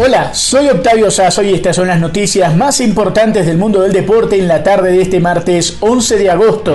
Hola, soy Octavio Sazo y estas son las noticias más importantes del mundo del deporte en la tarde de este martes 11 de agosto.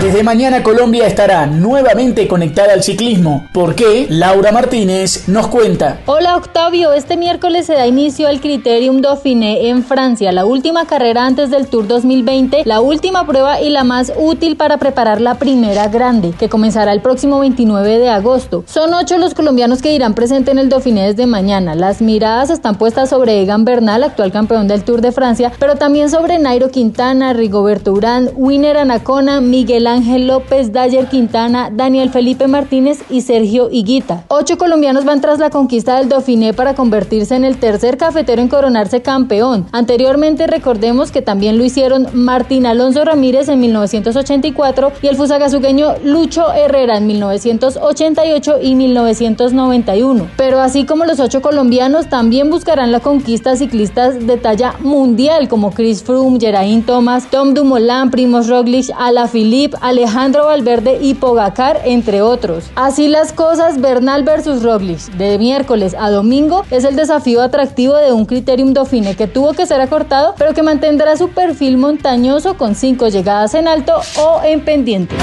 Desde mañana Colombia estará nuevamente conectada al ciclismo. ¿Por qué? Laura Martínez nos cuenta. Hola Octavio, este miércoles se da inicio al Criterium Dauphiné en Francia, la última carrera antes del Tour 2020, la última prueba y la más útil para preparar la primera grande, que comenzará el próximo 29 de agosto. Son ocho los colombianos que irán presente en el Dauphiné desde mañana. Las miradas están puestas sobre Egan Bernal, actual campeón del Tour de Francia, pero también sobre Nairo Quintana, Rigoberto Urán, Winner Anacona, Miguel Ángel López, Dayer Quintana, Daniel Felipe Martínez y Sergio Higuita. Ocho colombianos van tras la conquista del Dauphiné para convertirse en el tercer cafetero en coronarse campeón. Anteriormente recordemos que también lo hicieron Martín Alonso Ramírez en 1984 y el fusagasugueño Lucho Herrera en 1988 y 1991. Pero así como los ocho colombianos también buscarán la conquista ciclistas de talla mundial como Chris Froome, Geraint Thomas, Tom Dumoulin, Primoz Roglic, Alaphilippe, Alejandro Valverde y Pogacar, entre otros. Así las cosas, Bernal versus Roglic, de miércoles a domingo, es el desafío atractivo de un Criterium Dauphiné que tuvo que ser acortado, pero que mantendrá su perfil montañoso con cinco llegadas en alto o en pendiente.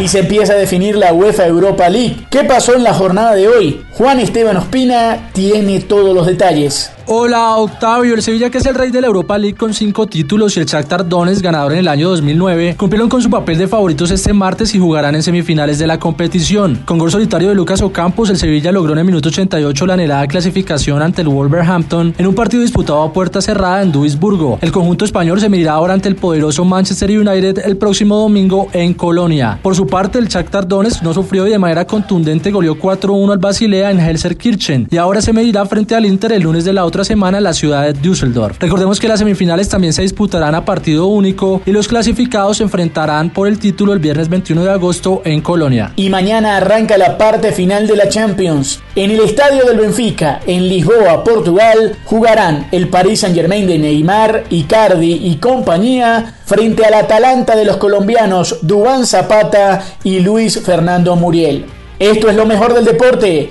Y se empieza a definir la UEFA Europa League. ¿Qué pasó en la jornada de hoy? Juan Esteban Ospina tiene todos los detalles. Hola Octavio, el Sevilla que es el rey de la Europa League con cinco títulos y el Shakhtar Donetsk ganador en el año 2009 cumplieron con su papel de favoritos este martes y jugarán en semifinales de la competición. Con gol solitario de Lucas Ocampos, el Sevilla logró en el minuto 88 la anhelada clasificación ante el Wolverhampton en un partido disputado a puerta cerrada en Duisburgo. El conjunto español se medirá ahora ante el poderoso Manchester United el próximo domingo en Colonia. Por su parte, el Shakhtar Donetsk no sufrió y de manera contundente goleó 4-1 al Basilea en Helserkirchen y ahora se medirá frente al Inter el lunes de la otra semana en la ciudad de Düsseldorf. Recordemos que las semifinales también se disputarán a partido único y los clasificados se enfrentarán por el título el viernes 21 de agosto en Colonia. Y mañana arranca la parte final de la Champions. En el estadio del Benfica, en Lisboa, Portugal, jugarán el Paris Saint-Germain de Neymar, Icardi y compañía frente al Atalanta de los colombianos Dubán Zapata y Luis Fernando Muriel. Esto es lo mejor del deporte.